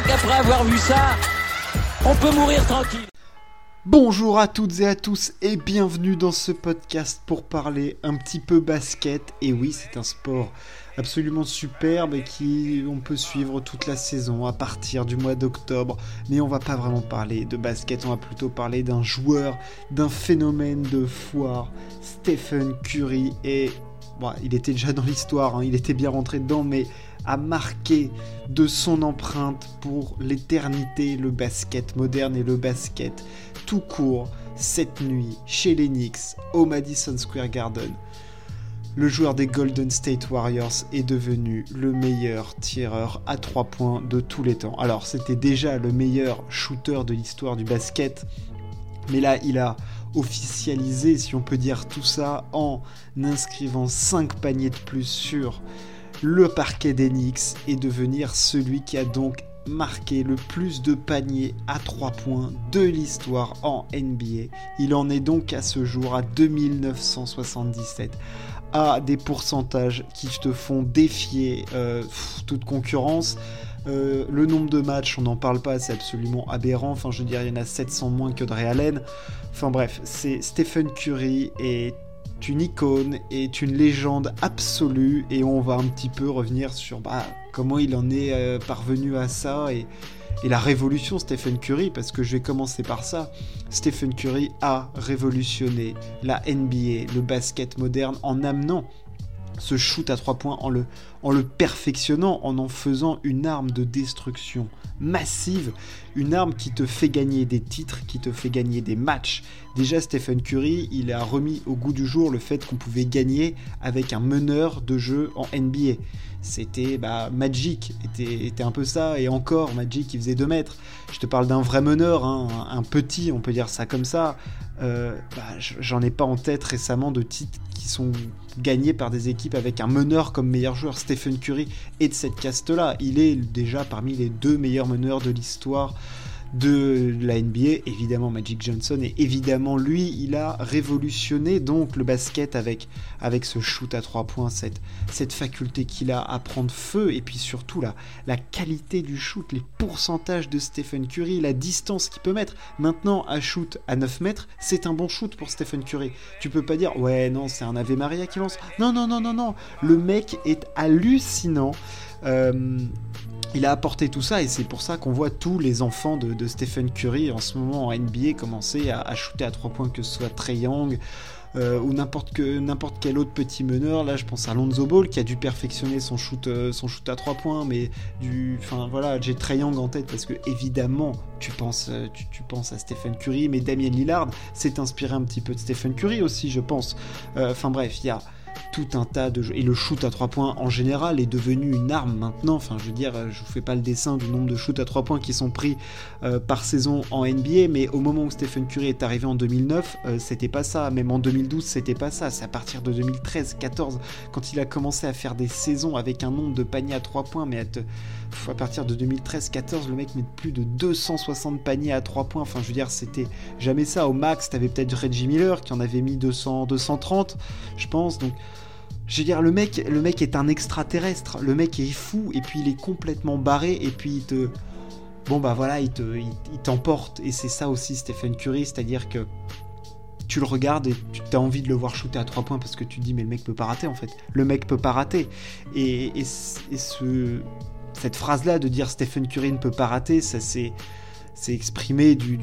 crois qu'après avoir vu ça, on peut mourir tranquille. Bonjour à toutes et à tous et bienvenue dans ce podcast pour parler un petit peu basket. Et oui, c'est un sport absolument superbe et qui on peut suivre toute la saison à partir du mois d'octobre. Mais on va pas vraiment parler de basket, on va plutôt parler d'un joueur, d'un phénomène de foire, Stephen Curry. Et il était déjà dans l'histoire, hein, il était bien rentré dedans, mais a marqué de son empreinte pour l'éternité le basket moderne et le basket tout court cette nuit chez les Knicks au Madison Square Garden. Le joueur des Golden State Warriors est devenu le meilleur tireur à 3 points de tous les temps. Alors c'était déjà le meilleur shooter de l'histoire du basket, mais là il a officialisé, si on peut dire tout ça, en inscrivant 5 paniers de plus sur le parquet des Knicks et devenir celui qui a donc marqué le plus de paniers à 3 points de l'histoire en NBA. Il en est donc à ce jour à 2977 à des pourcentages qui te font défier euh, toute concurrence. Euh, le nombre de matchs, on n'en parle pas, c'est absolument aberrant. Enfin, je veux dire, il y en a 700 moins que de Allen. Enfin bref, c'est Stephen Curry est une icône, est une légende absolue et on va un petit peu revenir sur bah, comment il en est euh, parvenu à ça et, et, la révolution Stephen Curry parce que je vais commencer par ça. Stephen Curry a révolutionné la NBA, le basket moderne en amenant ce shoot à trois points en le, perfectionnant, en en faisant une arme de destruction massive, une arme qui te fait gagner des titres, qui te fait gagner des matchs. Déjà Stephen Curry, il a remis au goût du jour le fait qu'on pouvait gagner avec un meneur de jeu en NBA. C'était bah, Magic, était, était, un peu ça, et encore Magic il faisait 2 mètres. Je te parle d'un vrai meneur, hein, un, petit, on peut dire ça comme ça. Euh, bah, J'en ai pas en tête récemment de titres qui sont gagnés par des équipes avec un meneur comme meilleur joueur. Stephen Curry est de cette caste-là. Il est déjà parmi les deux meilleurs meneurs de l'histoire de la NBA, évidemment Magic Johnson, et évidemment lui, il a révolutionné donc le basket avec, ce shoot à trois points, cette, faculté qu'il a à prendre feu, et puis surtout la, la qualité du shoot, les pourcentages de Stephen Curry, la distance qu'il peut mettre. Maintenant, à shoot à 9 mètres, c'est un bon shoot pour Stephen Curry. Tu peux pas dire, ouais, non, c'est un Ave Maria qui lance. Non, non, non, non, non. Le mec est hallucinant. Euh, il a apporté tout ça et c'est pour ça qu'on voit tous les enfants de, Stephen Curry en ce moment en NBA commencer à, shooter à 3 points, que ce soit Trey Young euh, ou n'importe quel autre petit meneur. Là, je pense à Lonzo Ball qui a dû perfectionner son shoot, euh, à 3 points, mais du, enfin voilà, j'ai Trey Young en tête parce que évidemment tu penses, euh, à Stephen Curry, mais Damien Lillard s'est inspiré un petit peu de Stephen Curry aussi, je pense. Enfin bref, il y a tout un tas de jeux. Et le shoot à 3 points en général est devenu une arme maintenant. Enfin, je veux dire, je vous fais pas le dessin du nombre de shoots à 3 points qui sont pris euh, par saison en NBA, mais au moment où Stephen Curry est arrivé en 2009, euh, c'était pas ça. Même en 2012, c'était pas ça. C'est à partir de 2013, 14, quand il a commencé à faire des saisons avec un nombre de paniers à 3 points, mais à, à partir de 2013-14, le mec met plus de 260 paniers à 3 points. Enfin, je veux dire, c'était jamais ça. Au max, t'avais peut-être Reggie Miller qui en avait mis 200, 230, je pense. Donc, je veux dire, le mec, le mec est un extraterrestre. Le mec est fou et puis il est complètement barré et puis il te. Bon bah voilà, il te, il, t'emporte et c'est ça aussi Stephen Curry, c'est-à-dire que tu le regardes et tu as envie de le voir shooter à 3 points parce que tu te dis mais le mec peut pas rater en fait. Le mec peut pas rater. Et, et, ce, cette phrase-là de dire Stephen Curry ne peut pas rater, ça c'est exprimé du,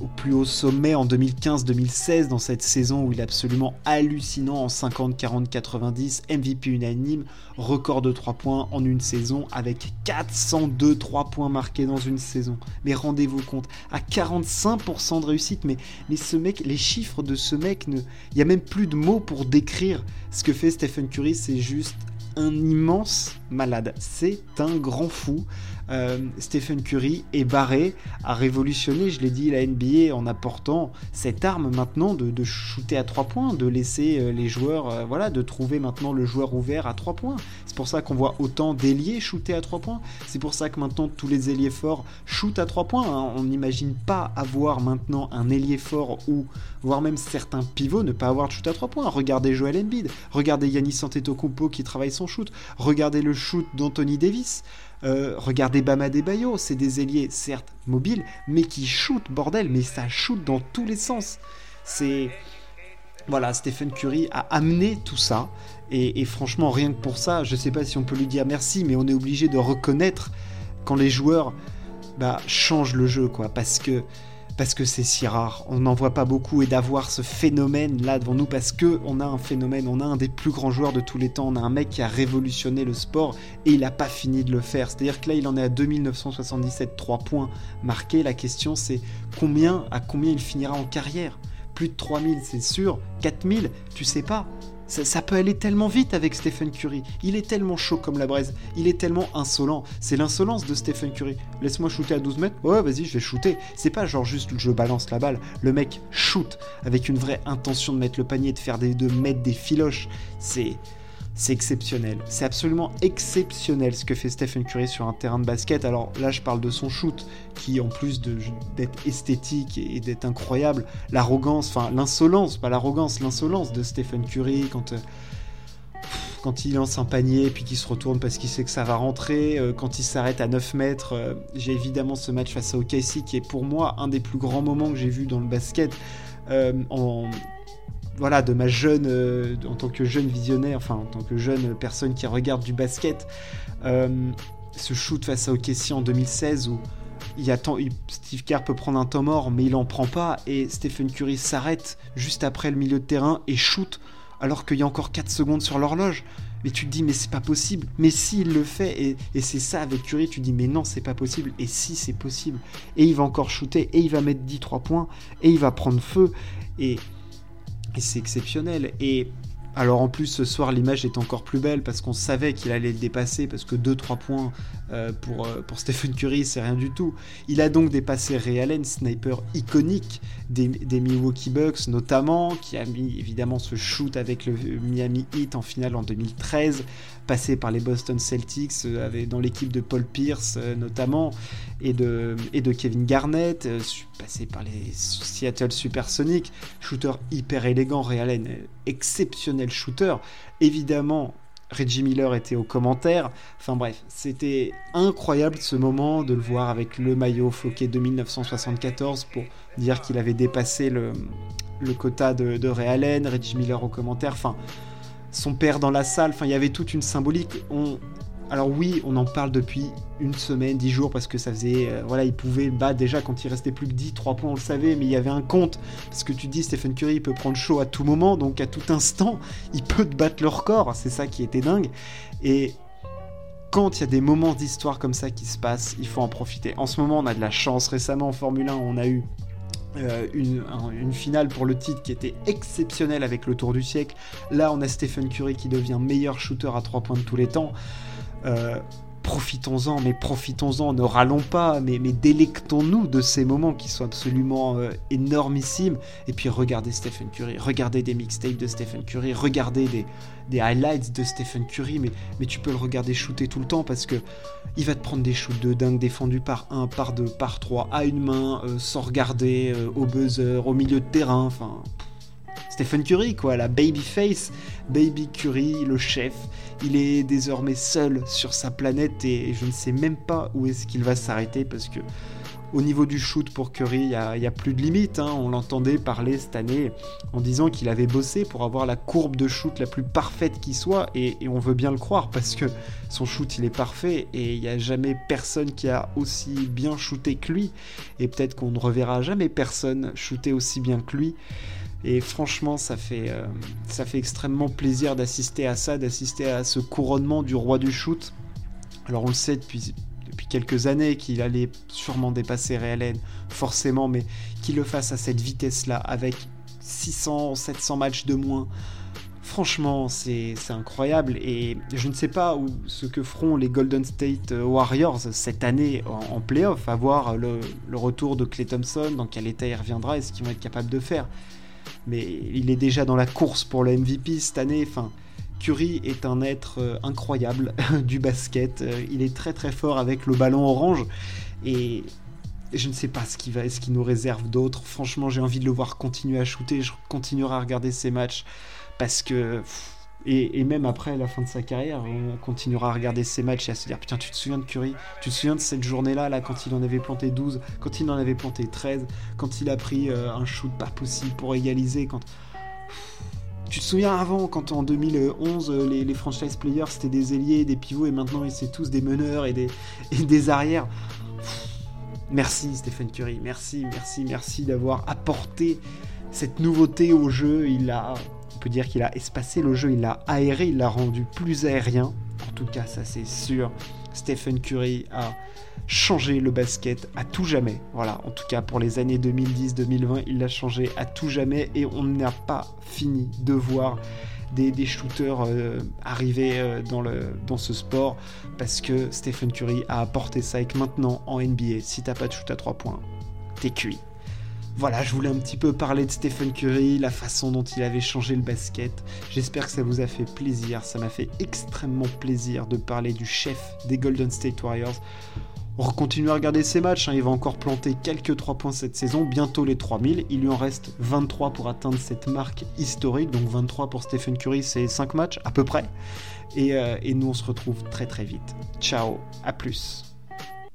au plus haut sommet en 2015-2016 dans cette saison où il est absolument hallucinant en 50, 40, 90, MVP unanime, record de 3 points en une saison avec 402 3 points marqués dans une saison. Mais rendez-vous compte, à 45% de réussite, mais, mais ce mec, les chiffres de ce mec, il n'y a même plus de mots pour décrire ce que fait Stephen Curry, c'est juste un immense malade. C'est un grand fou. Euh, Stephen Curry est barré, a révolutionné, je l'ai dit, la NBA en apportant cette arme maintenant de, shooter à 3 points, de laisser euh, les joueurs, euh, voilà, de trouver maintenant le joueur ouvert à 3 points. C'est pour ça qu'on voit autant d'ailiers shooter à 3 points. C'est pour ça que maintenant tous les ailiers forts shootent à 3 points. Hein. On n'imagine pas avoir maintenant un ailier fort ou voire même certains pivots ne pas avoir de shoot à 3 points. Regardez Joel Embiid, regardez Yannis Antetokounmpo qui travaille son shoot, regardez le shoot d'Anthony Davis. Euh, regardez Bama Bayo, c'est des ailiers certes mobiles, mais qui shootent, bordel, mais ça shoot dans tous les sens. C'est voilà, Stephen Curry a amené tout ça. Et, franchement, rien que pour ça, je sais pas si on peut lui dire merci, mais on est obligé de reconnaître quand les joueurs bah, changent le jeu, quoi. Parce que parce que c'est si rare. On n'en voit pas beaucoup et d'avoir ce phénomène là devant nous parce que on a un phénomène, on a un des plus grands joueurs de tous les temps, on a un mec qui a révolutionné le sport et il n'a pas fini de le faire. C'est-à-dire que là, il en est à 2977 3 points marqués. La question c'est combien à combien il finira en carrière? Plus de 3000, c'est sûr. 4000, tu sais pas. Ça, peut aller tellement vite avec Stephen Curry. Il est tellement chaud comme la braise. Il est tellement insolent. C'est l'insolence de Stephen Curry. Laisse-moi shooter à 12 mètres. Ouais, vas-y, je vais shooter. C'est pas genre juste je balance la balle. Le mec shoot avec une vraie intention de mettre le panier, de faire des, de mettre des filoches. C'est c'est exceptionnel. C'est absolument exceptionnel ce que fait Stephen Curry sur un terrain de basket. Alors là, je parle de son shoot, qui en plus d'être esthétique et, d'être incroyable, l'arrogance, enfin l'insolence, pas l'arrogance, l'insolence de Stephen Curry quand, euh, quand il lance un panier puis qu'il se retourne parce qu'il sait que ça va rentrer, euh, quand il s'arrête à 9 mètres. Euh, j'ai évidemment ce match face à OKC qui est pour moi un des plus grands moments que j'ai vu dans le basket. Voilà, de ma jeune, euh, en tant que jeune visionnaire, enfin en tant que jeune personne qui regarde du basket, euh, ce shoot face à OKC en 2016 où y a Steve Kerr peut prendre un temps mort, mais il en prend pas et Stephen Curry s'arrête juste après le milieu de terrain et shoot alors qu'il y a encore 4 secondes sur l'horloge. Mais tu te dis, mais c'est pas possible. Mais si il le fait, et, et c'est ça avec Curry, tu te dis, mais non, c'est pas possible. Et si c'est possible. Et il va encore shooter, et il va mettre 10-3 points, et il va prendre feu. Et c'est exceptionnel. Et alors en plus ce soir l'image est encore plus belle parce qu'on savait qu'il allait le dépasser parce que 2-3 points euh, pour, euh, pour Stephen Curry c'est rien du tout. Il a donc dépassé Ray Allen, sniper iconique des, Milwaukee Bucks notamment, qui a mis évidemment ce shoot avec le Miami Heat en finale en 2013 passé par les Boston Celtics, euh, dans l'équipe de Paul Pierce notamment, et de, Kevin Garnett, passé par les Seattle Supersonics, shooter hyper élégant, Ray Allen, exceptionnel shooter. Évidemment, Reggie Miller était au commentaire. Enfin bref, c'était incroyable ce moment de le voir avec le maillot floqué de 1974 pour dire qu'il avait dépassé le, le quota de, de Ray Allen, Reggie Miller au commentaire. Enfin, son père dans la salle. Enfin, il y avait toute une symbolique. On... Alors oui, on en parle depuis une semaine, dix jours, parce que ça faisait... Euh, voilà, il pouvait battre déjà quand il restait plus que 10, 3 points, on le savait, mais il y avait un compte. Parce que tu dis, Stephen Curry, il peut prendre chaud à tout moment, donc à tout instant, il peut te battre le record. C'est ça qui était dingue. Et quand il y a des moments d'histoire comme ça qui se passent, il faut en profiter. En ce moment, on a de la chance. Récemment, en Formule 1, on a eu euh, une, finale pour le titre qui était exceptionnelle avec le Tour du siècle. Là, on a Stephen Curry qui devient meilleur shooter à 3 points de tous les temps. Euh, profitons-en, mais profitons-en, ne râlons pas, mais, délectons-nous de ces moments qui sont absolument euh, énormissimes. Et puis regardez Stephen Curry, regardez des mixtapes de Stephen Curry, regardez des, highlights de Stephen Curry, mais, tu peux le regarder shooter tout le temps parce que il va te prendre des shoots de dingue défendus par 1, par 2, par 3, à une main, euh, sans regarder, au buzzer, au milieu de terrain, enfin... Stephen Curry, quoi, la babyface, Baby Curry, le chef. Il est désormais seul sur sa planète et je ne sais même pas où est-ce qu'il va s'arrêter parce que au niveau du shoot pour Curry, il n'y a, plus de limite. Hein. On l'entendait parler cette année en disant qu'il avait bossé pour avoir la courbe de shoot la plus parfaite qui soit, et, on veut bien le croire parce que son shoot il est parfait et il n'y a jamais personne qui a aussi bien shooté que lui, et peut-être qu'on ne reverra jamais personne shooter aussi bien que lui. Et franchement, ça fait, euh, ça fait extrêmement plaisir d'assister à ça, d'assister à ce couronnement du roi du shoot. Alors on le sait depuis, depuis quelques années qu'il allait sûrement dépasser Ray forcément, mais qu'il le fasse à cette vitesse-là, avec 600, 700 matchs de moins. Franchement, c'est incroyable et je ne sais pas où, ce que feront les Golden State Warriors cette année en, playoff, à voir le, le, retour de Clay Thompson, dans quel état il reviendra et ce qu'ils vont être capables de faire mais il est déjà dans la course pour le MVP cette année. Enfin, Curry est un être euh, incroyable du basket. Euh, il est très très fort avec le ballon orange et je ne sais pas ce qu'il va, ce qu'il nous réserve d'autre. Franchement, j'ai envie de le voir continuer à shooter. Je continuerai à regarder ses matchs parce que Et, même après la fin de sa carrière, on continuera à regarder ses matchs et à se dire Putain, tu te souviens de Curry? Tu te souviens de cette journée-là, là, quand il en avait planté 12, quand il en avait planté 13, quand il a pris euh, un shoot pas possible pour égaliser quand... Tu te souviens avant, quand en 2011, euh, les, franchise players c'était des ailiers, des pivots, et maintenant c'est tous des meneurs et des, et des arrières. Merci Stephen Curry, merci, merci, merci d'avoir apporté cette nouveauté au jeu. Il a dire qu'il a espacé le jeu, il l'a aéré, il l'a rendu plus aérien. En tout cas, ça c'est sûr. Stephen Curry a changé le basket à tout jamais. Voilà, en tout cas pour les années 2010-2020, il l'a changé à tout jamais et on n'a pas fini de voir des, shooters euh, arriver euh, dans, le, dans ce sport parce que Stephen Curry a apporté ça et que maintenant en NBA, si t'as pas de shoot à 3 points, t'es cuit. Voilà, je voulais un petit peu parler de Stephen Curry, la façon dont il avait changé le basket. J'espère que ça vous a fait plaisir. Ça m'a fait extrêmement plaisir de parler du chef des Golden State Warriors. On continue à regarder ses matchs, hein. il va encore planter quelques 3 points cette saison, bientôt les 3000. Il lui en reste 23 pour atteindre cette marque historique, donc 23 pour Stephen Curry, c'est 5 matchs à peu près. Et, euh, et nous on se retrouve très très vite. Ciao, à plus.